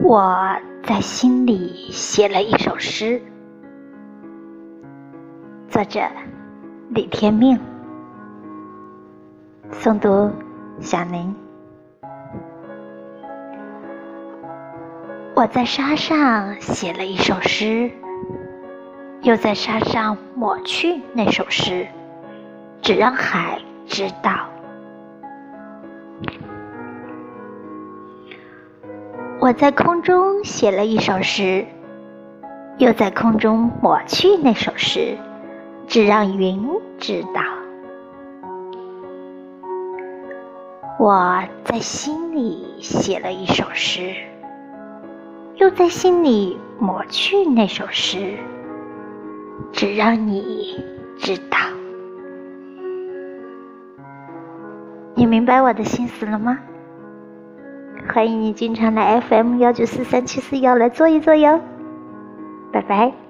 我在心里写了一首诗，作者李天命，诵读小宁。我在沙上写了一首诗，又在沙上抹去那首诗，只让海知道。我在空中写了一首诗，又在空中抹去那首诗，只让云知道。我在心里写了一首诗，又在心里抹去那首诗，只让你知道。你明白我的心思了吗？欢迎你经常来 FM 幺九四三七四幺来坐一坐哟，拜拜。